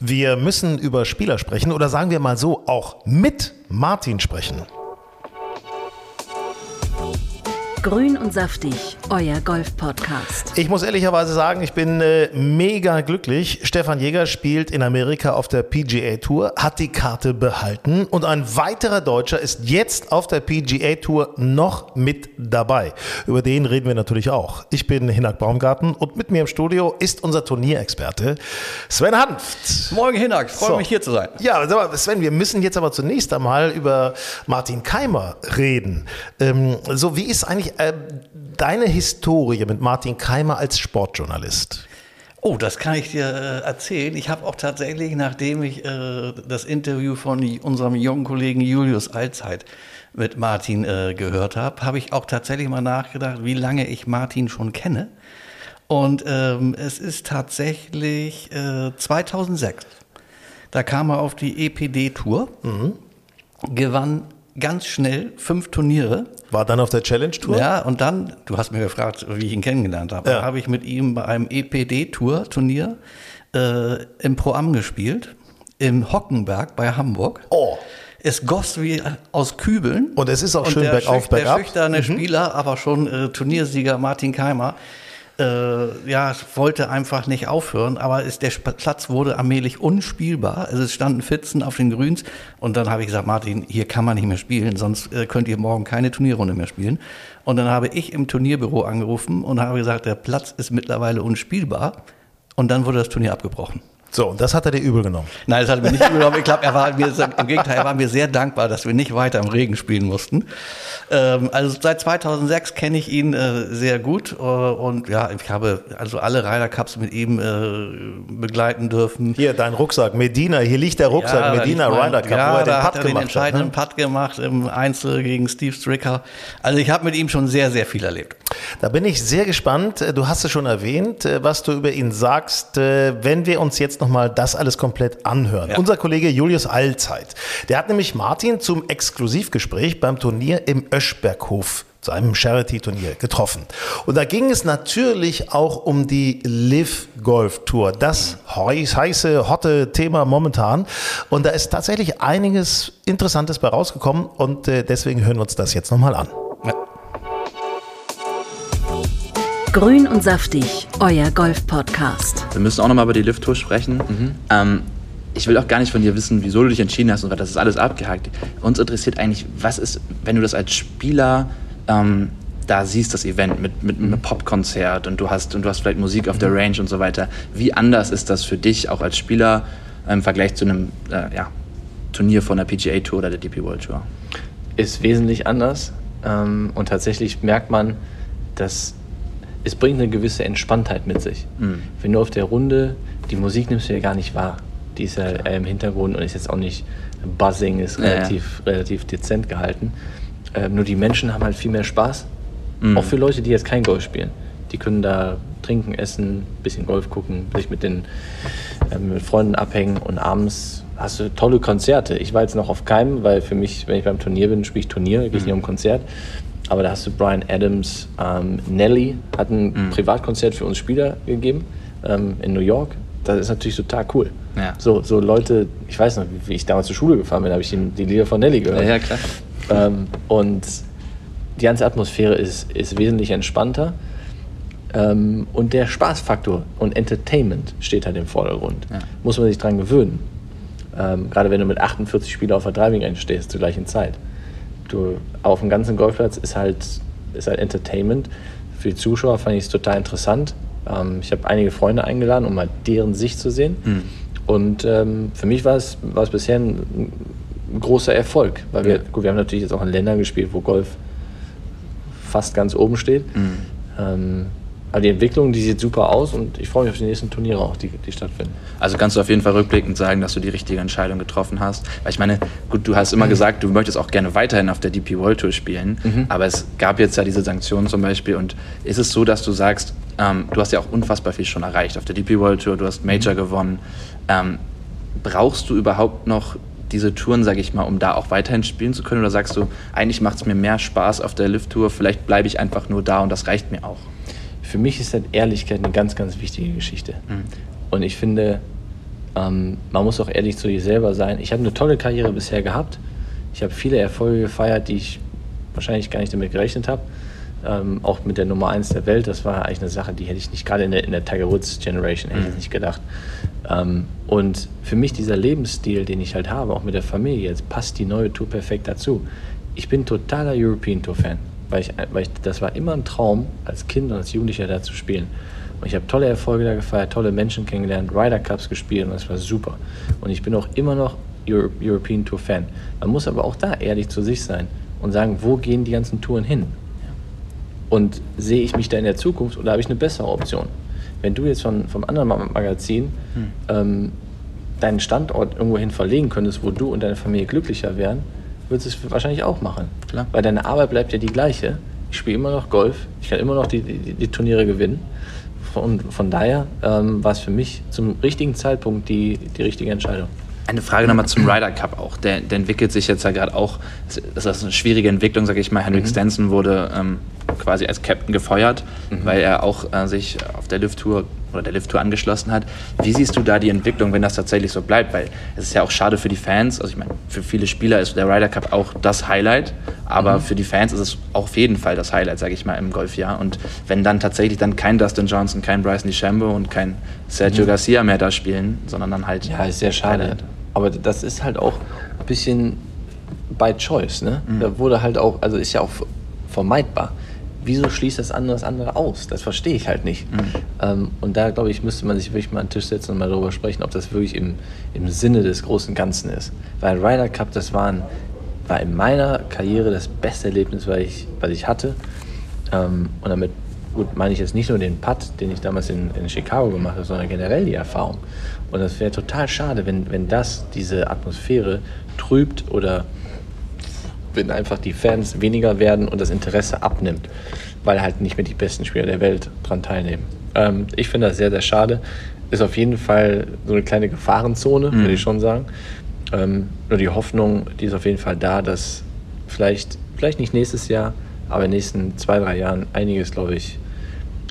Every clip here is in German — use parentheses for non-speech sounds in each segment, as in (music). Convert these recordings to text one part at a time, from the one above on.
Wir müssen über Spieler sprechen oder sagen wir mal so, auch mit Martin sprechen. Grün und saftig, euer Golf-Podcast. Ich muss ehrlicherweise sagen, ich bin äh, mega glücklich. Stefan Jäger spielt in Amerika auf der PGA Tour, hat die Karte behalten und ein weiterer Deutscher ist jetzt auf der PGA Tour noch mit dabei. Über den reden wir natürlich auch. Ich bin Hinak Baumgarten und mit mir im Studio ist unser Turnierexperte Sven Hanft. Morgen Hinak, freue So. mich hier zu sein. Ja, sag mal, Sven, wir müssen jetzt aber zunächst einmal über Martin Keimer reden. Ähm, so, wie ist eigentlich äh, deine Historie mit Martin Keimer als Sportjournalist? Oh, das kann ich dir äh, erzählen. Ich habe auch tatsächlich, nachdem ich äh, das Interview von unserem jungen Kollegen Julius Allzeit mit Martin äh, gehört habe, habe ich auch tatsächlich mal nachgedacht, wie lange ich Martin schon kenne. Und ähm, es ist tatsächlich äh, 2006. Da kam er auf die EPD-Tour, gewann ganz schnell fünf Turniere. War dann auf der Challenge Tour? Ja, und dann, du hast mir gefragt, wie ich ihn kennengelernt habe. Ja. Habe ich mit ihm bei einem EPD-Tour-Turnier äh, im Pro-Am gespielt, im Hockenberg bei Hamburg. Oh. Es goss wie aus Kübeln. Und es ist auch schön bergauf, bergab. Mhm. Der schüchterne Spieler, aber schon äh, Turniersieger Martin Keimer, äh, ja, wollte einfach nicht aufhören, aber ist, der Platz wurde allmählich unspielbar. Also es standen Pfützen auf den Grüns und dann habe ich gesagt, Martin, hier kann man nicht mehr spielen, sonst äh, könnt ihr morgen keine Turnierrunde mehr spielen. Und dann habe ich im Turnierbüro angerufen und habe gesagt, der Platz ist mittlerweile unspielbar. Und dann wurde das Turnier abgebrochen. So, und das hat er dir übel genommen. Nein, das hat er mir nicht übernommen. Ich glaube, er war mir, im Gegenteil, er war mir sehr dankbar, dass wir nicht weiter im Regen spielen mussten. Ähm, also seit 2006 kenne ich ihn äh, sehr gut äh, und ja, ich habe also alle Ryder Cups mit ihm äh, begleiten dürfen. Hier, dein Rucksack, Medina, hier liegt der Rucksack, da Medina mein- Ryder Cup, ja, wo er den da Putt hat er den gemacht entscheidenden hat. Ne? Putt gemacht im Einzel gegen Steve Stricker. Also ich habe mit ihm schon sehr, sehr viel erlebt. Da bin ich sehr gespannt. Du hast es schon erwähnt, äh, was du über ihn sagst. Äh, Wenn wir uns jetzt nochmal das alles komplett anhören. Ja. Unser Kollege Julius Allzeit, der hat nämlich Martin zum Exklusivgespräch beim Turnier im Öschberghof zu einem Charity-Turnier getroffen. Und da ging es natürlich auch um die Live Golf Tour, das heiß- heiße, hotte Thema momentan. Und da ist tatsächlich einiges Interessantes bei rausgekommen und äh, deswegen hören wir uns das jetzt nochmal an. Ja. Grün und saftig, euer Golf-Podcast. Wir müssen auch nochmal über die Lift-Tour sprechen. Ähm, ich will auch gar nicht von dir wissen, wieso du dich entschieden hast und was. Das ist alles abgehakt. Uns interessiert eigentlich, was ist, wenn du das als Spieler ähm, da siehst, das Event mit, mit einem Popkonzert und du hast und du hast vielleicht Musik auf der Range und so weiter. Wie anders ist das für dich auch als Spieler im Vergleich zu einem äh, ja, Turnier von der PGA Tour oder der DP World Tour? ist wesentlich anders. Ähm, und tatsächlich merkt man, dass es bringt eine gewisse Entspanntheit mit sich. Mhm. Wenn du auf der Runde, die Musik nimmst du ja gar nicht wahr. Die ist ja eher im Hintergrund und ist jetzt auch nicht buzzing, ist Ja, ja. relativ, relativ dezent gehalten. Ähm, nur die Menschen haben halt viel mehr Spaß. Mhm. Auch für Leute, die jetzt kein Golf spielen. Die können da trinken, essen, bisschen Golf gucken, sich mit den ähm, mit Freunden abhängen und abends hast du tolle Konzerte. Ich war jetzt noch auf keinem, weil für mich, wenn ich beim Turnier bin, spiele ich Turnier, gehe ich nicht um Konzert. Aber da hast du Brian Adams, ähm, Nelly hat ein Privatkonzert für uns Spieler gegeben ähm, in New York. Das ist natürlich total cool. Ja. So, so Leute, ich weiß noch, wie ich damals zur Schule gefahren bin, habe ich die, die Lieder von Nelly gehört. Ja, ja, klar. Ähm, und die ganze Atmosphäre ist, ist wesentlich entspannter. Ähm, und der Spaßfaktor und Entertainment steht halt im Vordergrund. Ja. Muss man sich dran gewöhnen. Ähm, gerade wenn du mit 48 Spielern auf der Driving Range stehst zur gleichen Zeit. Du, auf dem ganzen Golfplatz ist halt, ist halt Entertainment. Für die Zuschauer fand ich es total interessant. Ähm, ich habe einige Freunde eingeladen, um mal deren Sicht zu sehen. Und ähm, für mich war es, bisher ein, großer Erfolg. Weil wir, gut, wir haben natürlich jetzt auch in Ländern gespielt, wo Golf fast ganz oben steht. Ähm, aber die Entwicklung, die sieht super aus und ich freue mich auf die nächsten Turniere auch, die, die stattfinden. Also kannst du auf jeden Fall rückblickend sagen, dass du die richtige Entscheidung getroffen hast. Weil ich meine, gut, du hast immer gesagt, du möchtest auch gerne weiterhin auf der DP World Tour spielen, aber es gab jetzt ja diese Sanktionen zum Beispiel und ist es so, dass du sagst, ähm, du hast ja auch unfassbar viel schon erreicht auf der DP World Tour, du hast Major gewonnen. Ähm, brauchst du überhaupt noch diese Touren, sage ich mal, um da auch weiterhin spielen zu können? Oder sagst du, eigentlich macht es mir mehr Spaß auf der Lift-Tour, vielleicht bleibe ich einfach nur da und das reicht mir auch? Für mich ist halt Ehrlichkeit eine ganz, ganz wichtige Geschichte. Und ich finde, Ähm, man muss auch ehrlich zu sich selber sein. Ich habe eine tolle Karriere bisher gehabt. Ich habe viele Erfolge gefeiert, die ich wahrscheinlich gar nicht damit gerechnet habe. Ähm, auch mit der Nummer 1 der Welt, das war eigentlich eine Sache, die hätte ich nicht, gerade in der, in der Tiger Woods Generation, hätte ich nicht gedacht. Ähm, und für mich dieser Lebensstil, den ich halt habe, auch mit der Familie, jetzt passt die neue Tour perfekt dazu. Ich bin totaler European Tour Fan, weil ich, weil ich, das war immer ein Traum, als Kind und als Jugendlicher da zu spielen. Und ich habe tolle Erfolge da gefeiert, tolle Menschen kennengelernt, Ryder Cups gespielt und das war super. Und ich bin auch immer noch Euro European Tour Fan. Man muss aber auch da ehrlich zu sich sein und sagen, wo gehen die ganzen Touren hin? Und sehe ich mich da in der Zukunft oder habe ich eine bessere Option? Wenn du jetzt von, vom anderen Ma- Magazin ähm, deinen Standort irgendwohin verlegen könntest, wo du und deine Familie glücklicher wären, würdest du es wahrscheinlich auch machen. Klar. Weil deine Arbeit bleibt ja die gleiche. Ich spiele immer noch Golf, ich kann immer noch die, die, die Turniere gewinnen. Von, von daher ähm, war es für mich zum richtigen Zeitpunkt die, die richtige Entscheidung. Eine Frage nochmal zum Ryder Cup auch. Der, der entwickelt sich jetzt ja gerade auch. Das ist eine schwierige Entwicklung, sage ich mal. Henrik Stenson wurde ähm, quasi als Captain gefeuert, weil er auch äh, sich auf der Lift Tour oder der Lift Tour angeschlossen hat. Wie siehst du da die Entwicklung, wenn das tatsächlich so bleibt? Weil es ist ja auch schade für die Fans. Also ich meine, für viele Spieler ist der Ryder Cup auch das Highlight, aber für die Fans ist es auf jeden Fall das Highlight, sage ich mal, im Golfjahr. Und wenn dann tatsächlich dann kein Dustin Johnson, kein Bryson DeChambeau und kein Sergio Garcia mehr da spielen, sondern dann halt Ja, ist sehr schade. Highlight. Aber das ist halt auch ein bisschen by choice, ne? Da wurde halt auch, also ist ja auch vermeidbar. Wieso schließt das andere das andere aus? Das verstehe ich halt nicht. Ähm, und da, glaube ich, müsste man sich wirklich mal an den Tisch setzen und mal darüber sprechen, ob das wirklich im, im Sinne des großen Ganzen ist. Weil Ryder Cup, das war, ein, war in meiner Karriere das beste Erlebnis, was ich, was ich hatte. Ähm, und damit gut, meine ich jetzt nicht nur den Putt, den ich damals in, in Chicago gemacht habe, sondern generell die Erfahrung. Und das wäre total schade, wenn, wenn das diese Atmosphäre trübt oder wenn einfach die Fans weniger werden und das Interesse abnimmt, weil halt nicht mehr die besten Spieler der Welt dran teilnehmen. Ähm, ich finde das sehr, sehr schade. Ist auf jeden Fall so eine kleine Gefahrenzone, würde ich schon sagen. Ähm, nur die Hoffnung, die ist auf jeden Fall da, dass vielleicht, vielleicht nicht nächstes Jahr, aber in den nächsten zwei, drei Jahren einiges, glaube ich,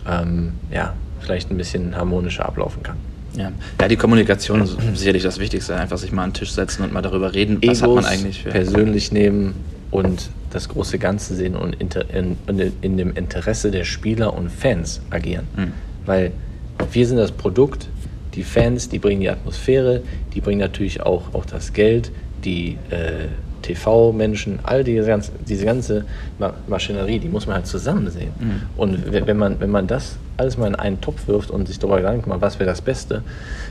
ähm, ja, vielleicht ein bisschen harmonischer ablaufen kann. Ja. ja, die Kommunikation ist sicherlich das Wichtigste. Einfach sich mal an den Tisch setzen und mal darüber reden, was hat man Egos eigentlich für. persönlich nehmen und das große Ganze sehen und in, in, in dem Interesse der Spieler und Fans agieren. Mhm. Weil wir sind das Produkt, die Fans, die bringen die Atmosphäre, die bringen natürlich auch, auch das Geld, die äh, TV-Menschen, all diese ganze, diese ganze Ma Maschinerie, die muss man halt zusammen sehen. Und we- wenn man, wenn man das alles mal in einen Topf wirft und sich darüber Gedanken macht, was wäre das Beste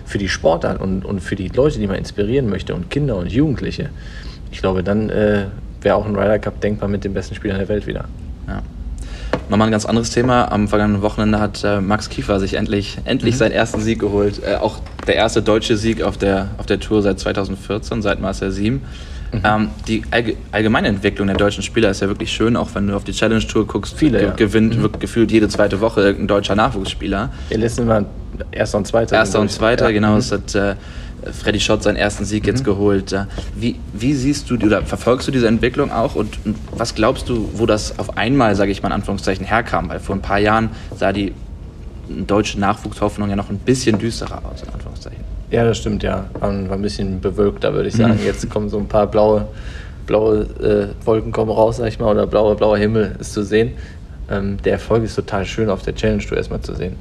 für die Sportart und, und für die Leute, die man inspirieren möchte und Kinder und Jugendliche, ich glaube, dann äh, wäre auch ein Ryder Cup denkbar mit den besten Spielern der Welt wieder. Ja. Nochmal ein ganz anderes Thema. Am vergangenen Wochenende hat äh, Max Kiefer sich endlich, endlich seinen ersten Sieg geholt. Äh, auch der erste deutsche Sieg auf der, auf der Tour seit 2014, seit Marcel Sieben. Ähm, die allge allgemeine Entwicklung der deutschen Spieler ist ja wirklich schön, auch wenn du auf die Challenge Tour guckst. Viele, ja. gewinnt wirklich gefühlt jede zweite Woche irgendein deutscher Nachwuchsspieler. Der letzte Mal erster und zweiter. Erster und zweiter, Ja. genau. Es hat äh, Freddy Schott seinen ersten Sieg jetzt geholt. Wie, wie siehst du oder verfolgst du diese Entwicklung auch und, und was glaubst du, wo das auf einmal, sage ich mal in Anführungszeichen, herkam? Weil vor ein paar Jahren sah die deutsche Nachwuchshoffnung ja noch ein bisschen düsterer aus, in Anführungszeichen. Ja, das stimmt, ja. War, war ein bisschen bewölkter, würde ich sagen. Jetzt kommen so ein paar blaue, blaue äh, Wolken kommen raus, sag ich mal, oder blauer, blauer Himmel ist zu sehen. Ähm, der Erfolg ist total schön auf der Challenge Tour erstmal zu sehen.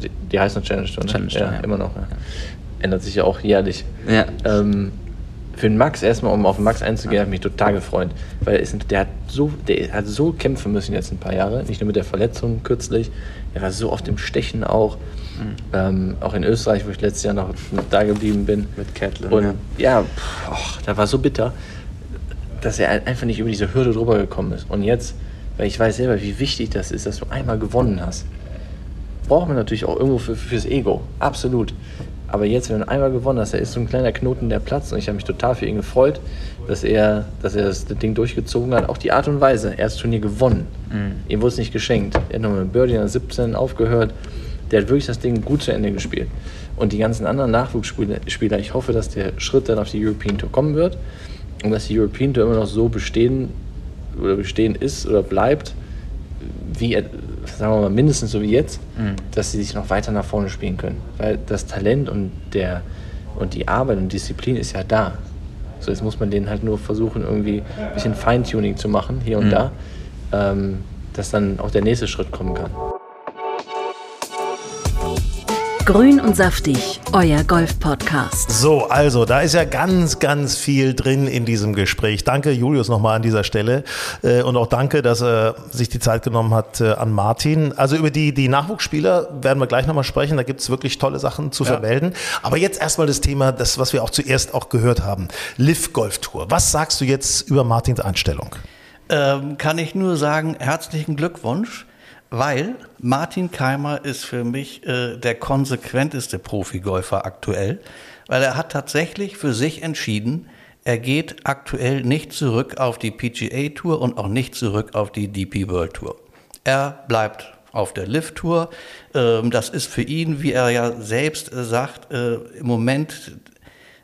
Die, die heißt noch Challenge Tour, ne? Challenge Tour, ja, ja. immer noch. Ja. Ändert sich ja auch jährlich. Ja. Ähm, für den Max erstmal, um auf den Max einzugehen, hat mich total gefreut. Weil er ist, der, hat so, der hat so kämpfen müssen jetzt ein paar Jahre. Nicht nur mit der Verletzung kürzlich. Er war so oft im Stechen auch. Ähm, auch in Österreich, wo ich letztes Jahr noch da geblieben bin. Mit Catlin, Und ja. ja, pff, och, da war so bitter, dass er einfach nicht über diese Hürde drüber gekommen ist. Und jetzt, weil ich weiß selber, wie wichtig das ist, dass du einmal gewonnen hast braucht man natürlich auch irgendwo für, fürs Ego. Absolut. Aber jetzt, wenn du einmal gewonnen hast, da ist so ein kleiner Knoten der Platz und ich habe mich total für ihn gefreut, dass er, dass er das Ding durchgezogen hat. Auch die Art und Weise. Er hat das Turnier gewonnen. Ihm wurde es nicht geschenkt. Er hat nochmal mit Birdie an 17 aufgehört. Der hat wirklich das Ding gut zu Ende gespielt. Und die ganzen anderen Nachwuchsspieler, Spieler, ich hoffe, dass der Schritt dann auf die European Tour kommen wird und dass die European Tour immer noch so bestehen oder bestehen ist oder bleibt, wie, äh, sagen wir mal, mindestens so wie jetzt, dass sie sich noch weiter nach vorne spielen können. Weil das Talent und der, Und die Arbeit und Disziplin ist ja da. So, jetzt muss man den halt nur versuchen, irgendwie ein bisschen Feintuning zu machen, hier und Mhm. da, ähm, dass dann auch der nächste Schritt kommen kann. Grün und saftig, euer Golf-Podcast. So, also da ist ja ganz, ganz viel drin in diesem Gespräch. Danke, Julius, nochmal an dieser Stelle. Äh, Und auch danke, dass er sich die Zeit genommen hat äh, an Martin. Also über die, die Nachwuchsspieler werden wir gleich nochmal sprechen. Da gibt es wirklich tolle Sachen zu vermelden. Aber jetzt erstmal das Thema, das, was wir auch zuerst auch gehört haben. Liv Golf Tour. Was sagst du jetzt über Martins Einstellung? Ähm, kann ich nur sagen, herzlichen Glückwunsch, weil Martin Keimer ist für mich äh, der konsequenteste Profigolfer aktuell, weil er hat tatsächlich für sich entschieden, er geht aktuell nicht zurück auf die PGA Tour und auch nicht zurück auf die DP World Tour. Er bleibt auf der Lift Tour. Ähm, das ist für ihn, wie er ja selbst äh, sagt, äh, im Moment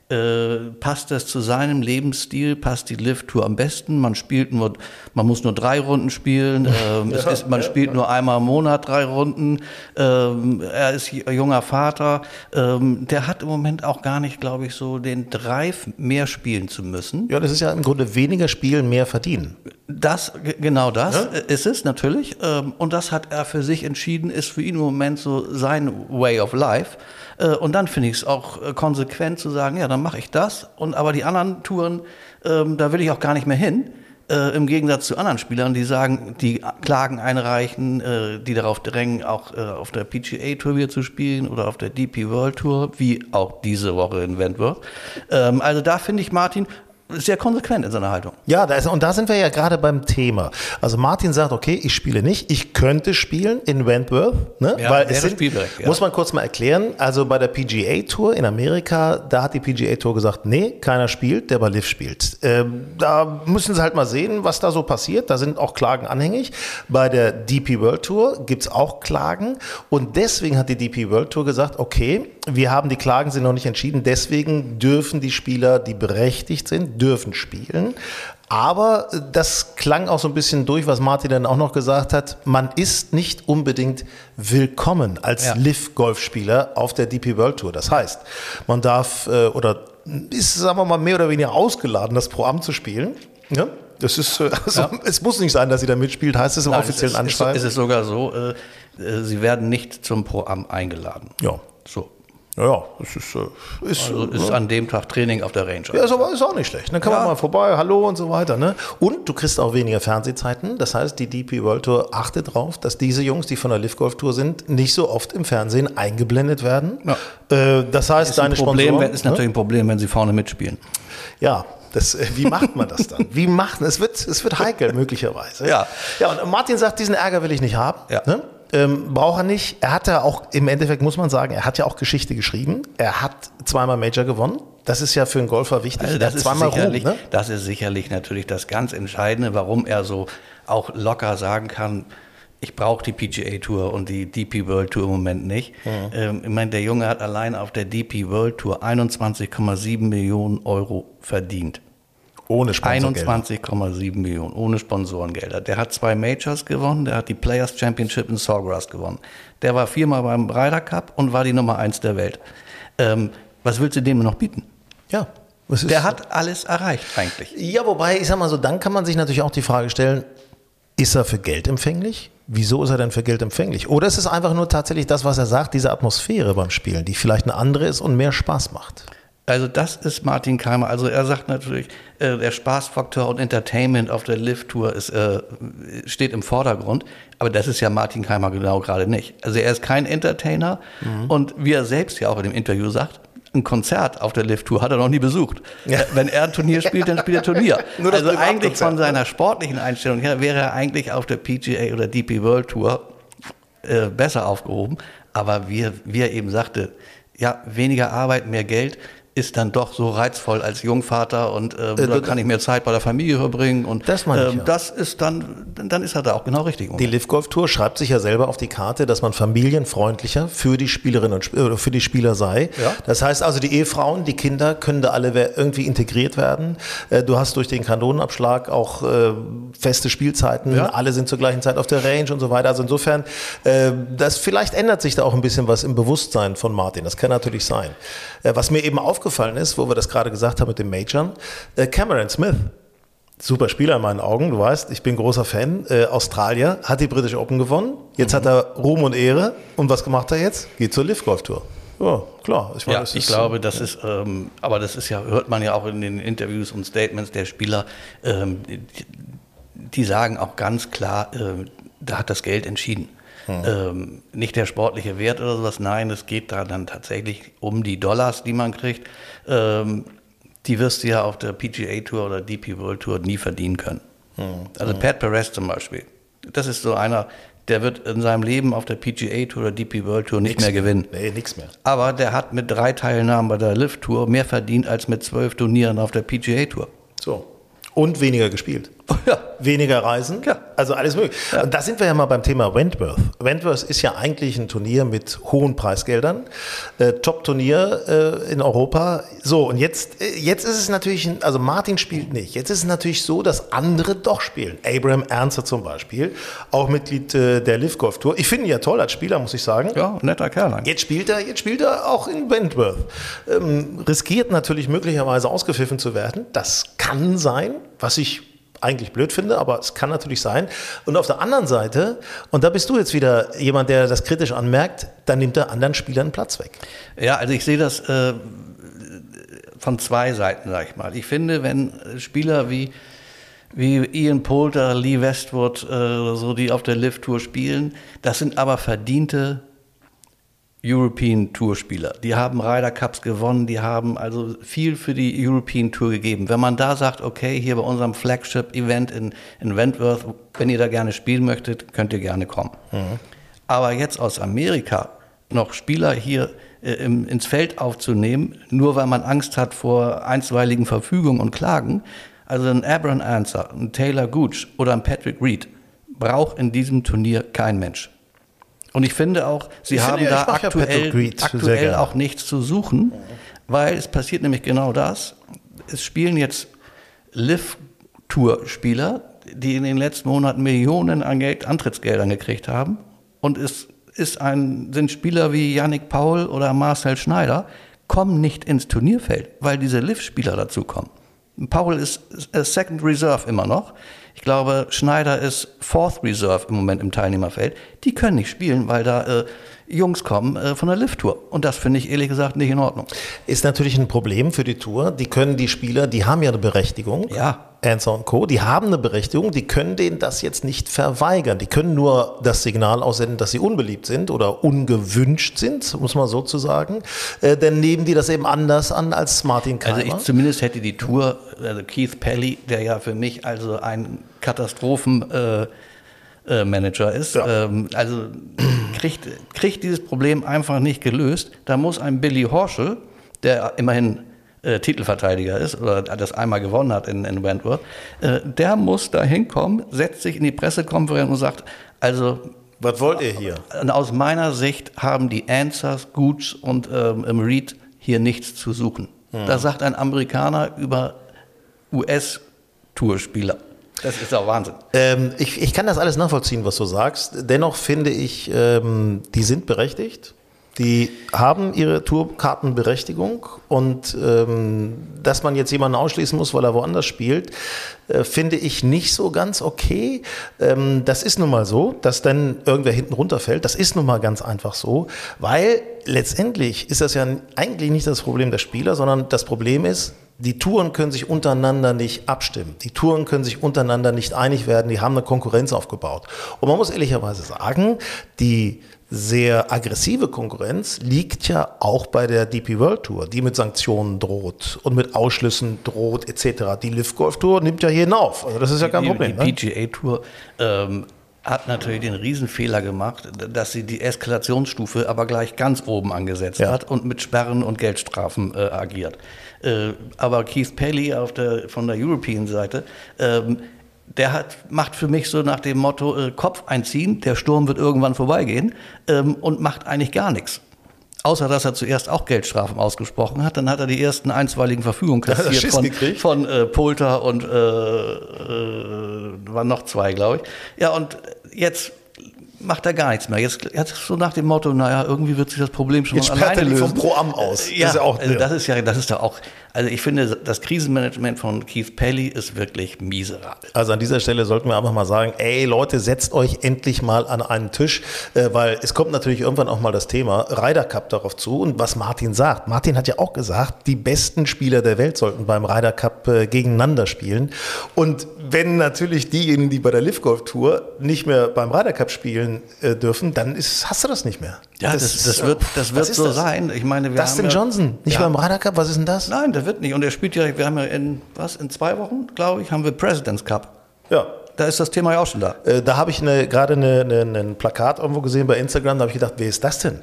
äh, passt das zu seinem Lebensstil, passt die Lift-Tour am besten. Man spielt nur, man muss nur drei Runden spielen. (laughs) Ähm, es ist, man spielt nur einmal im Monat drei Runden. Ähm, er ist junger Vater. Ähm, der hat im Moment auch gar nicht, glaube ich, so den Drive, mehr spielen zu müssen. Ja, das ist ja im Grunde weniger spielen, mehr verdienen. Das, genau das äh, ist es natürlich. Ähm, Und das hat er für sich entschieden, ist für ihn im Moment so sein Way of Life. Äh, Und dann finde ich es auch äh, konsequent zu sagen, ja, dann mache ich das. Und aber die anderen Touren, ähm, da will ich auch gar nicht mehr hin. Äh, Im Gegensatz zu anderen Spielern, die sagen, die Klagen einreichen, äh, die darauf drängen, auch äh, auf der PGA Tour wieder zu spielen oder auf der DP World Tour, wie auch diese Woche in Wentworth. Ähm, Also da finde ich Martin sehr konsequent in seiner Haltung. Ja, da ist, und da sind wir ja gerade beim Thema. Also Martin sagt, okay, ich spiele nicht, ich könnte spielen in Wentworth, ne? Ja, weil es sind, ja. muss man kurz mal erklären, also bei der PGA Tour in Amerika, da hat die PGA Tour gesagt, nee, keiner spielt, der bei Liv spielt. Ähm, da müssen sie halt mal sehen, was da so passiert, da sind auch Klagen anhängig. Bei der DP World Tour gibt's auch Klagen und deswegen hat die DP World Tour gesagt, okay, wir haben die Klagen sind noch nicht entschieden, deswegen dürfen die Spieler, die berechtigt sind, dürfen spielen. Aber das klang auch so ein bisschen durch, was Martin dann auch noch gesagt hat. Man ist nicht unbedingt willkommen als Ja. Liv-Golfspieler auf der DP World Tour. Das heißt, man darf äh, oder ist, sagen wir mal, mehr oder weniger ausgeladen, das Pro-Am zu spielen. Ja? Das ist, äh, (laughs) also, Ja. es muss nicht sein, dass sie da mitspielt, heißt es im Nein, offiziellen es ist, Anschreiben. Es ist sogar so, äh, äh, sie werden nicht zum Pro-Am eingeladen. ja. So. Ja, ja, es ist, äh, ist, Also ist an dem Tag Training auf der Range. Ja, ist aber ist auch nicht schlecht. Dann kann man Ja. mal vorbei, hallo und so weiter. Ne? Und du kriegst auch weniger Fernsehzeiten. Das heißt, die DP World Tour achtet darauf, dass diese Jungs, die von der Liv Golf Tour sind, nicht so oft im Fernsehen eingeblendet werden. Ja. Äh, das heißt, ist, ein deine Problem, Sponsoren. ist natürlich ein Problem, wenn sie vorne mitspielen. ne? Ja. Das, äh, wie macht man das dann? Wie macht es wird es wird heikel möglicherweise. Ja. Ja und Martin sagt, diesen Ärger will ich nicht haben. Ja. Ne? Ähm, braucht er nicht. Er hat ja auch im Endeffekt muss man sagen, er hat ja auch Geschichte geschrieben. Er hat zweimal Major gewonnen. Das ist ja für einen Golfer wichtig. Also das ist, zweimal sicherlich, Ruhm, ne? das ist sicherlich natürlich das ganz Entscheidende, warum er so auch locker sagen kann, ich brauche die PGA Tour und die DP World Tour im Moment nicht. Ähm, ich meine, der Junge hat allein auf der DP World Tour 21,7 Millionen Euro verdient. Ohne Sponsorgelder. 21,7 Millionen ohne Sponsorengelder. Der hat zwei Majors gewonnen, der hat die Players Championship in Sawgrass gewonnen. Der war viermal beim Ryder Cup und war die Nummer eins der Welt. Ähm, was willst du dem noch bieten? Ja. Der hat alles erreicht eigentlich. Ja, wobei, ich sag mal so, dann kann man sich natürlich auch die Frage stellen, ist er für Geld empfänglich? Wieso ist er denn für Geld empfänglich? Oder ist es einfach nur tatsächlich das, was er sagt, diese Atmosphäre beim Spielen, die vielleicht eine andere ist und mehr Spaß macht? Also das ist Martin Keimer. Also er sagt natürlich, äh, der Spaßfaktor und Entertainment auf der Lift-Tour ist, äh, steht im Vordergrund. Aber das ist ja Martin Keimer genau gerade nicht. Also er ist kein Entertainer. Und wie er selbst ja auch in dem Interview sagt, ein Konzert auf der Lift-Tour hat er noch nie besucht. Ja. Äh, Wenn er ein Turnier spielt, dann spielt er Turnier. (laughs) Also eigentlich von ne? seiner sportlichen Einstellung her wäre er eigentlich auf der PGA oder DP World Tour äh, besser aufgehoben. Aber wie, er- wie er eben sagte, ja, weniger Arbeit, mehr Geld. Ist dann doch so reizvoll als Jungvater und ähm, Äh, da kann ich mehr Zeit bei der Familie verbringen und Das meine ich, ähm, ja. das ist dann, dann ist er da auch genau richtig. Die. Live Golf Tour schreibt sich ja selber auf die Karte, dass man familienfreundlicher für die Spielerinnen und oder für die Spieler sei. Ja. Das heißt also, die Ehefrauen, die Kinder können da alle irgendwie integriert werden. Äh, Du hast durch den Kanonenabschlag auch äh, feste Spielzeiten. Ja. Alle sind zur gleichen Zeit auf der Range und so weiter. Also insofern, äh, das vielleicht ändert sich da auch ein bisschen was im Bewusstsein von Martin. Das kann natürlich sein. Äh, Was mir eben aufgefallen ist, wo wir das gerade gesagt haben mit dem Major, äh, Cameron Smith. Super Spieler in meinen Augen, du weißt, ich bin großer Fan. Äh, Australier hat die British Open gewonnen. Jetzt hat er Ruhm und Ehre. Und was macht er jetzt? Geht zur Live Golf Tour. Ja, klar. Ich, meine, Ja, ich glaube, das ist, ähm, aber das ist ja, hört man ja auch in den Interviews und Statements der Spieler, ähm, die, die sagen auch ganz klar, äh, da hat das Geld entschieden. Ähm, nicht der sportliche Wert oder sowas, nein, es geht da dann tatsächlich um die Dollars, die man kriegt. Ähm, die wirst du ja auf der PGA Tour oder DP World Tour nie verdienen können. Also Pat Perez zum Beispiel, das ist so einer, der wird in seinem Leben auf der PGA Tour oder DP World Tour nicht mehr gewinnen. Nee, nichts mehr. Aber der hat mit drei Teilnahmen bei der Lift Tour mehr verdient als mit zwölf Turnieren auf der PGA Tour. So. Und weniger gespielt. (laughs) Ja. Weniger Reisen. Ja. Also alles möglich. Und da sind wir ja mal beim Thema Wentworth. Wentworth ist ja eigentlich ein Turnier mit hohen Preisgeldern. Äh, Top-Turnier äh, in Europa. So, und jetzt, äh, jetzt ist es natürlich, ein, also Martin spielt nicht. Jetzt ist es natürlich so, dass andere doch spielen. Abraham Ernster zum Beispiel, auch Mitglied äh, der Live Golf Tour. Ich finde ihn ja toll als Spieler, muss ich sagen. Ja, netter Kerl. eigentlich. Jetzt spielt er, jetzt spielt er auch in Wentworth. Ähm, riskiert natürlich möglicherweise ausgepfiffen zu werden. Das kann sein, was ich eigentlich blöd finde, aber es kann natürlich sein. Und auf der anderen Seite, und da bist du jetzt wieder jemand, der das kritisch anmerkt, dann nimmt er anderen Spielern Platz weg. Ja, also ich sehe das äh, von zwei Seiten, sag ich mal. Ich finde, wenn Spieler wie, wie Ian Poulter, Lee Westwood äh, oder so, die auf der Lift Tour spielen, das sind aber verdiente European Tour Spieler. Die haben Ryder Cups gewonnen, die haben also viel für die European Tour gegeben. Wenn man da sagt, okay, hier bei unserem Flagship Event in, in Wentworth, wenn ihr da gerne spielen möchtet, könnt ihr gerne kommen. Aber jetzt aus Amerika noch Spieler hier äh, im, ins Feld aufzunehmen, nur weil man Angst hat vor einstweiligen Verfügungen und Klagen, also ein Abram Answer, ein Taylor Gooch oder ein Patrick Reed, braucht in diesem Turnier kein Mensch. Und ich finde auch, sie Ich finde haben ja, da aktuell, aktuell auch nichts zu suchen, weil es passiert nämlich genau das. Es spielen jetzt Live-Tour-Spieler, die in den letzten Monaten Millionen an Geld, Antrittsgeldern gekriegt haben. Und es ist ein, sind Spieler wie Yannick Paul oder Marcel Schneider, kommen nicht ins Turnierfeld, weil diese Liv-Spieler dazukommen. Paul ist äh, Second Reserve immer noch. Ich glaube, Schneider ist Fourth Reserve im Moment im Teilnehmerfeld. Die können nicht spielen, weil da äh, Jungs kommen äh, von der Lift-Tour. Und das finde ich ehrlich gesagt nicht in Ordnung. Ist natürlich ein Problem für die Tour. Die können die Spieler, die haben ja eine Berechtigung. Ja. Answer und Co., die haben eine Berechtigung, die können denen das jetzt nicht verweigern. Die können nur das Signal aussenden, dass sie unbeliebt sind oder ungewünscht sind, muss man sozusagen. Äh, dann nehmen die das eben anders an als Martin Keimer. Also ich zumindest hätte die Tour, also Keith Pelly, der ja für mich also ein Katastrophenmanager äh, Manager ist, Ja. ähm, also kriegt, kriegt dieses Problem einfach nicht gelöst. Da muss ein Billy Horschel, der immerhin äh, Titelverteidiger ist oder das einmal gewonnen hat in, in Wentworth, äh, der muss da hinkommen, setzt sich in die Pressekonferenz und sagt, also Was wollt ihr hier? aus meiner Sicht haben die Answers, Gooch und ähm, Reed hier nichts zu suchen. Das sagt ein Amerikaner über US-Tourspieler. Das ist doch Wahnsinn. Ähm, ich, ich kann das alles nachvollziehen, was du sagst. Dennoch finde ich, ähm, die sind berechtigt. Die haben ihre Tourkartenberechtigung und ähm, dass man jetzt jemanden ausschließen muss, weil er woanders spielt, äh, finde ich nicht so ganz okay. Ähm, das ist nun mal so, dass dann irgendwer hinten runterfällt. Das ist nun mal ganz einfach so, weil letztendlich ist das ja eigentlich nicht das Problem der Spieler, sondern das Problem ist, die Touren können sich untereinander nicht abstimmen. Die Touren können sich untereinander nicht einig werden. Die haben eine Konkurrenz aufgebaut. Und man muss ehrlicherweise sagen, die sehr aggressive Konkurrenz liegt ja auch bei der DP World Tour, die mit Sanktionen droht und mit Ausschlüssen droht etc. Die Live Golf Tour nimmt ja jeden auf. Also das ist ja kein die, Problem. Die Ne? PGA Tour ähm, hat natürlich den Riesenfehler gemacht, dass sie die Eskalationsstufe aber gleich ganz oben angesetzt Ja. hat und mit Sperren und Geldstrafen äh, agiert. Äh, aber Keith Paley auf der, von der European-Seite, ähm, der hat, macht für mich so nach dem Motto äh, Kopf einziehen, der Sturm wird irgendwann vorbeigehen ähm, und macht eigentlich gar nichts. Außer dass er zuerst auch Geldstrafen ausgesprochen hat, dann hat er die ersten einstweiligen Verfügungen er kassiert von, gekriegt? von äh, Polter und äh, äh, waren noch zwei, glaube ich. Ja, und jetzt macht er gar nichts mehr. Jetzt, jetzt so nach dem Motto, naja, irgendwie wird sich das Problem schon Jetzt mal sperrt alleine er die lösen. vom Pro-Am aus. Ja, Das ist ja auch also das ist ja, das ist da auch, also ich finde, das Krisenmanagement von Keith Pelly ist wirklich miserabel. Also an dieser Stelle sollten wir einfach mal sagen, ey Leute, setzt euch endlich mal an einen Tisch, äh, weil es kommt natürlich irgendwann auch mal das Thema Ryder Cup darauf zu und was Martin sagt. Martin hat ja auch gesagt, die besten Spieler der Welt sollten beim Ryder Cup äh, gegeneinander spielen. Und wenn natürlich diejenigen, die bei der Live Golf Tour nicht mehr beim Ryder Cup spielen äh, dürfen, dann ist, hast du das nicht mehr. Ja, das, das, ist, wird, das wird so das? sein. Ich meine, wir Dustin haben ja, Johnson, nicht ja. beim Ryder Cup, was ist denn das? Nein, der wird nicht. Und er spielt ja, wir haben ja in, was, in zwei Wochen, glaube ich, haben wir President's Cup. Ja, Da ist das Thema ja auch schon da. Äh, da habe ich eine, gerade eine, eine, ein Plakat irgendwo gesehen bei Instagram, da habe ich gedacht, wer ist das denn?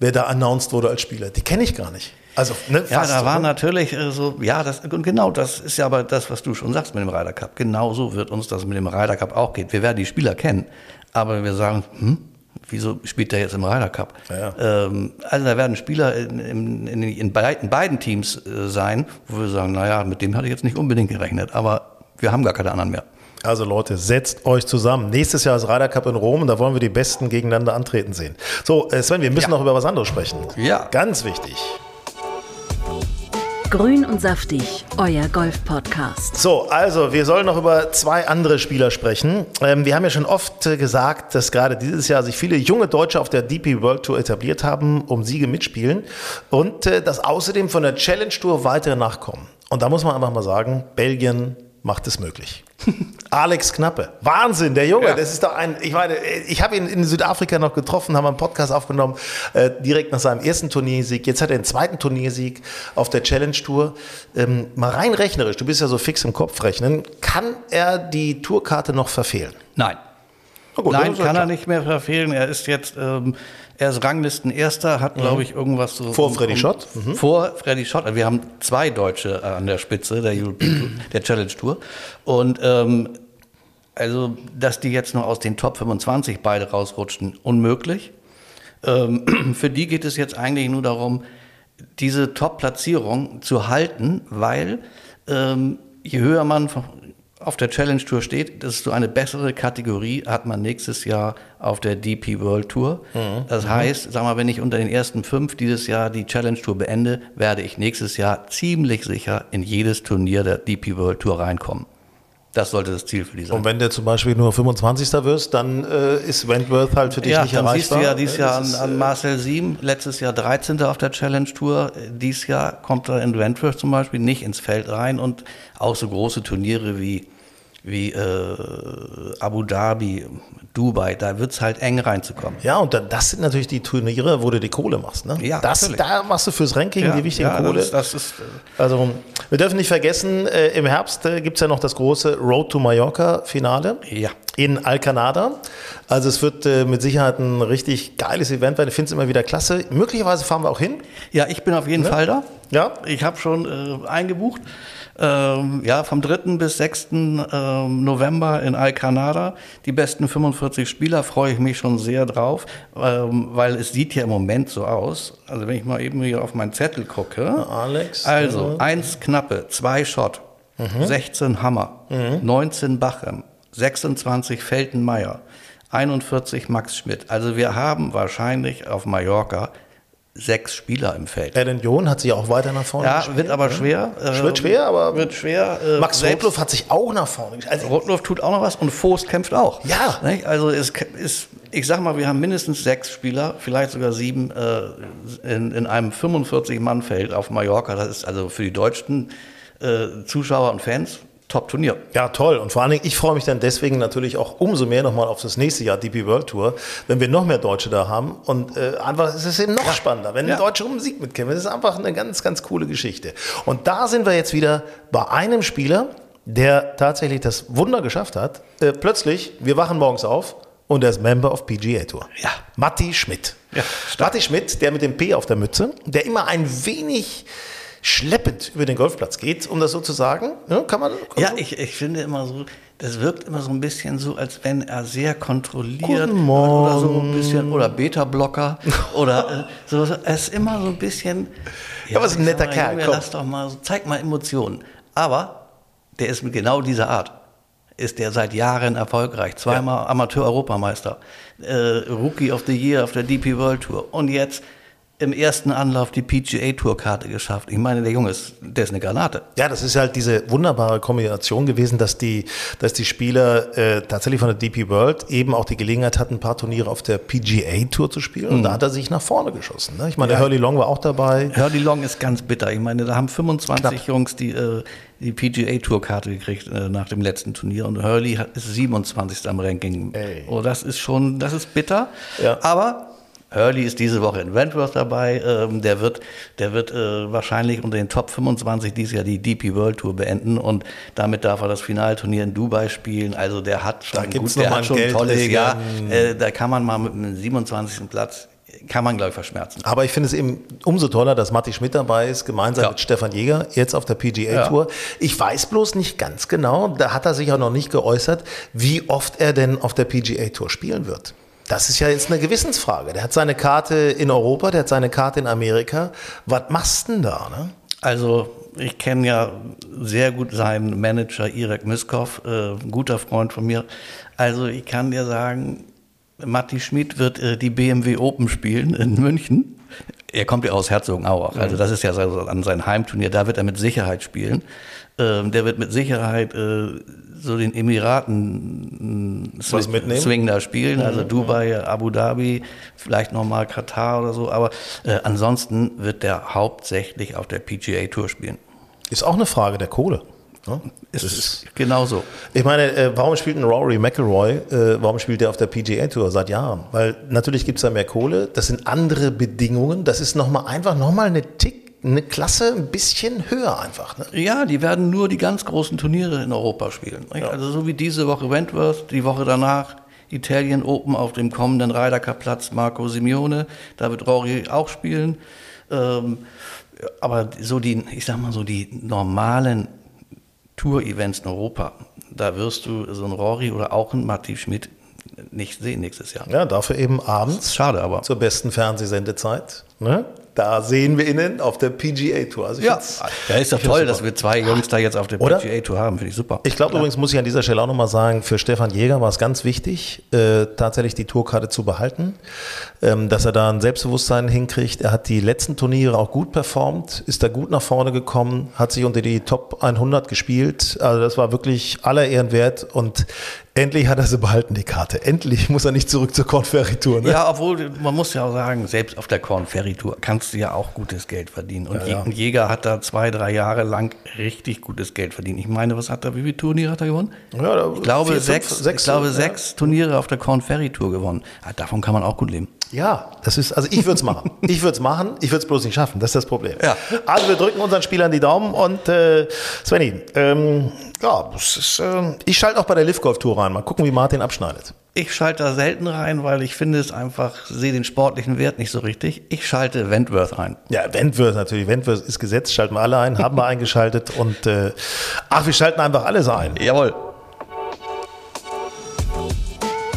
Wer da announced wurde als Spieler? Die kenne ich gar nicht. Also, ne, Ja, fast, da war oder? natürlich äh, so, ja, das, und genau das ist ja aber das, was du schon sagst mit dem Ryder Cup. Genauso wird uns das mit dem Ryder Cup auch gehen. Wir werden die Spieler kennen, aber wir sagen, hm, wieso spielt der jetzt im Ryder Cup? Ja. Ähm, also da werden Spieler in, in, in, in, beid- in beiden Teams äh, sein, wo wir sagen, naja, mit dem hatte ich jetzt nicht unbedingt gerechnet, aber wir haben gar keine anderen mehr. Also Leute, setzt euch zusammen. Nächstes Jahr ist Ryder Cup in Rom und da wollen wir die Besten gegeneinander antreten sehen. So, äh, Sven, wir müssen noch über was anderes sprechen. Ja. Ganz wichtig. Grün und saftig, euer Golf-Podcast. So, also wir sollen noch über zwei andere Spieler sprechen. Ähm, wir haben ja schon oft äh, gesagt, dass gerade dieses Jahr sich viele junge Deutsche auf der DP World Tour etabliert haben, um Siege mitspielen und äh, dass außerdem von der Challenge Tour weitere nachkommen. Und da muss man einfach mal sagen, Belgien macht es möglich. (laughs) Alex Knappe. Wahnsinn, der Junge. Ja. Das ist doch ein, ich meine, ich habe ihn in Südafrika noch getroffen, haben einen Podcast aufgenommen, äh, direkt nach seinem ersten Turniersieg. Jetzt hat er den zweiten Turniersieg auf der Challenge Tour. Ähm, mal rein rechnerisch, du bist ja so fix im Kopf rechnen, kann er die Tourkarte noch verfehlen? Nein. Gut, Nein, kann er nicht mehr verfehlen. Er ist jetzt, ähm, er ist Ranglistenerster, hat, glaube ich, irgendwas so. Mhm. Vor Freddy Schott? Mhm. Vor Freddy Schott. Also wir haben zwei Deutsche äh, an der Spitze der, European (clears throat) der Challenge Tour. Und ähm, also, dass die jetzt nur aus den Top 25 beide rausrutschen, unmöglich. Ähm, (clears throat) für die geht es jetzt eigentlich nur darum, diese Top-Platzierung zu halten, weil ähm, je höher man auf der Challenge Tour steht, desto eine bessere Kategorie hat man nächstes Jahr auf der DP World Tour. Das heißt, sag mal, wenn ich unter den ersten fünf dieses Jahr die Challenge Tour beende, werde ich nächstes Jahr ziemlich sicher in jedes Turnier der DP World Tour reinkommen. Das sollte das Ziel für die sein. Und wenn du zum Beispiel nur 25. wirst, dann äh, ist Wentworth halt für dich ja, nicht dann siehst du erreichbar. ja dieses Jahr an, an Marcel Siem, letztes Jahr 13. auf der Challenge Tour. Dieses Jahr kommt er in Wentworth zum Beispiel nicht ins Feld rein und auch so große Turniere wie, wie äh, Abu Dhabi, Dubai, da wird es halt eng reinzukommen. Ja, und dann, das sind natürlich die Turniere, wo du die Kohle machst. Ne? Ja, das, natürlich. da machst du fürs Ranking die wichtigen ja, Kohle. Das, das ist, äh, Also, wir dürfen nicht vergessen, äh, im Herbst äh, gibt es ja noch das große Road to Mallorca-Finale Ja. in Alcanada. Also, es wird äh, mit Sicherheit ein richtig geiles Event werden. Ich finde es immer wieder klasse. Möglicherweise fahren wir auch hin. ja, ich bin auf jeden Fall da. Ja. Ich habe schon äh, eingebucht. Ähm, ja, vom 3. bis 6. Ähm, November in Alcanada. Die besten 45 Spieler freue ich mich schon sehr drauf, ähm, weil es sieht ja im Moment so aus. Also wenn ich mal eben hier auf meinen Zettel gucke. Alex, Also ja. eins Knappe, zwei Schott, 16 Hammer, 19 Bachem, 26 Feltenmeier, 41 Max Schmidt. Also wir haben wahrscheinlich auf Mallorca sechs Spieler im Feld. Alan John hat sich auch weiter nach vorne Ja, gespielt. wird aber schwer. Es wird schwer, aber wird schwer. äh, Max Rotluff hat sich auch nach vorne gespielt. Also, Rotluff tut auch noch was und Vost kämpft auch. Ja. Nicht? Also es ist, ich sag mal, wir haben mindestens sechs Spieler, vielleicht sogar sieben äh, in, in einem 45-Mann-Feld auf Mallorca. Das ist also für die deutschen äh, Zuschauer und Fans Top-Turnier. Ja, toll. Und vor allen Dingen, ich freue mich dann deswegen natürlich auch umso mehr nochmal auf das nächste Jahr DP World Tour, wenn wir noch mehr Deutsche da haben. Und äh, einfach, es ist eben noch spannender, wenn Ja. Deutsche um Sieg mitkämpfen. Das ist einfach eine ganz, ganz coole Geschichte. Und da sind wir jetzt wieder bei einem Spieler, der tatsächlich das Wunder geschafft hat. Äh, plötzlich, wir wachen morgens auf und er ist Member of PGA Tour. Ja. Matti Schmidt. Ja, Matti Schmidt, der mit dem P auf der Mütze, der immer ein wenig schleppend über den Golfplatz geht, um das so zu sagen. Ja, kann man, kann Ja, so? ich, ich finde immer so, das wirkt immer so ein bisschen so, als wenn er sehr kontrolliert oder so ein bisschen oder Beta-Blocker oder äh, (laughs) so. Er ist immer so ein bisschen. Ja, aber ist ein netter mal, Kerl, Junge, lass doch mal, so, zeig mal Emotionen. Aber der ist mit genau dieser Art. Ist der seit Jahren erfolgreich. Zweimal Amateur-Europameister. Äh, Rookie of the Year auf der DP World Tour. Und jetzt im ersten Anlauf die PGA Tour-Karte geschafft. Ich meine, der Junge ist, der ist eine Granate. Ja, das ist halt diese wunderbare Kombination gewesen, dass die, dass die Spieler äh, tatsächlich von der DP World eben auch die Gelegenheit hatten, ein paar Turniere auf der PGA Tour zu spielen. Und da hat er sich nach vorne geschossen. Ne? Ich meine, der Hurley Long war auch dabei. Hurley Long ist ganz bitter. Ich meine, da haben 25 Knapp. Jungs die, äh, die PGA Tour Karte gekriegt äh, nach dem letzten Turnier und Hurley ist 27. am Ranking. Ey. Oh, das ist schon, das ist bitter. Ja. Aber Hurley ist diese Woche in Wentworth dabei. Ähm, der wird, der wird äh, wahrscheinlich unter den Top 25 dieses Jahr die DP World Tour beenden und damit darf er das Finalturnier in Dubai spielen. Also der hat schon, Da gut, der hat schon einen ein tolles Jahr. Geldregen. Äh, da kann man mal mit einem 27. Platz, kann man glaube ich verschmerzen. Aber ich finde es eben umso toller, dass Matti Schmidt dabei ist, gemeinsam Ja. mit Stefan Jäger, jetzt auf der PGA Ja. Tour. Ich weiß bloß nicht ganz genau, da hat er sich auch noch nicht geäußert, wie oft er denn auf der PGA Tour spielen wird. Das ist ja jetzt eine Gewissensfrage. Der hat seine Karte in Europa, der hat seine Karte in Amerika. Was machst du denn da? Ne? Also ich kenne ja sehr gut seinen Manager Irek Miskov, äh, ein guter Freund von mir. Also ich kann dir sagen, Matti Schmid wird äh, die BMW Open spielen in München. Er kommt ja aus Herzogenaurach, also das ist ja an sein Heimturnier, da wird er mit Sicherheit spielen. Ähm, der wird mit Sicherheit äh, so den Emiraten? Swing da spielen, also Dubai, Abu Dhabi, vielleicht nochmal Katar oder so, aber äh, ansonsten wird der hauptsächlich auf der PGA Tour spielen. Ist auch eine Frage der Kohle. Ne? Ist ist, genau so. ich meine, äh, warum spielt ein Rory McIlroy, äh, warum spielt er auf der PGA Tour seit Jahren? Weil natürlich gibt es da mehr Kohle, das sind andere Bedingungen, das ist nochmal einfach nochmal eine Tick, eine Klasse ein bisschen höher einfach. Ne? Ja, die werden nur die ganz großen Turniere in Europa spielen. nicht? Also so wie diese Woche Wentworth, die Woche danach Italien Open auf dem kommenden Ryder Cup Platz Marco Simeone, da wird Rory auch spielen. Ähm, aber so die, ich sag mal so die normalen Tour-Events in Europa, da wirst du so einen Rory oder auch einen Matti Schmidt nicht sehen nächstes Jahr. Ja, dafür eben abends Schade aber. zur besten Fernsehsendezeit. Ne? Da sehen wir ihn auf der PGA Tour. Also Ja, find's- ja, ist doch toll, dass wir zwei Jungs da jetzt auf der Oder? PGA Tour haben, finde ich super. Ich glaube übrigens, muss ich an dieser Stelle auch nochmal sagen, für Stefan Jäger war es ganz wichtig, äh, tatsächlich die Tourkarte zu behalten, ähm, dass er da ein Selbstbewusstsein hinkriegt. Er hat die letzten Turniere auch gut performt, ist da gut nach vorne gekommen, hat sich unter die Top 100 gespielt. Also das war wirklich aller Ehren wert und endlich hat er sie behalten, die Karte. Endlich (laughs) muss er nicht zurück zur Konferitour. Ne? Ja, obwohl, man muss ja auch sagen, selbst auf der Korn Ferry Tour kannst du ja auch gutes Geld verdienen. Und Ja, ja. ein Jäger hat da zwei, drei Jahre lang richtig gutes Geld verdient. Ich meine, was hat er, wie viele Turniere hat er gewonnen? Ja, ich glaube, vier, fünf, sechs, sechs, ich glaube sechs Turniere auf der Korn Ferry Tour gewonnen. Ja, davon kann man auch gut leben. Ja, das ist, also ich würde es (laughs) machen. Ich würde es machen, ich würde es bloß nicht schaffen. Das ist das Problem. Ja. Also wir drücken unseren Spielern die Daumen und äh, Svenny, ähm, ja, ist, äh, ich schalte auch bei der Live Golf Tour rein. Mal gucken, wie Martin abschneidet. Ich schalte da selten rein, weil ich finde es einfach, sehe den sportlichen Wert nicht so richtig. Ich schalte Wentworth rein. Ja, Wentworth natürlich. Wentworth ist gesetzt, schalten wir alle ein, haben wir (laughs) eingeschaltet und äh, ach, wir schalten einfach alles ein. Jawohl.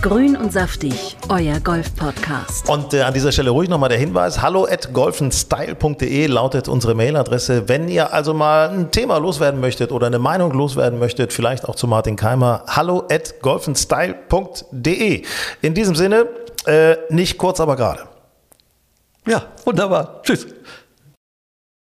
Grün und saftig, euer Golf-Podcast. Und äh, an dieser Stelle ruhig nochmal der Hinweis, hallo at golfenstyle.de lautet unsere Mailadresse. Wenn ihr also mal ein Thema loswerden möchtet oder eine Meinung loswerden möchtet, vielleicht auch zu Martin Keimer, hallo at golfenstyle.de. In diesem Sinne, äh, nicht kurz, aber gerade. Ja, wunderbar. Tschüss.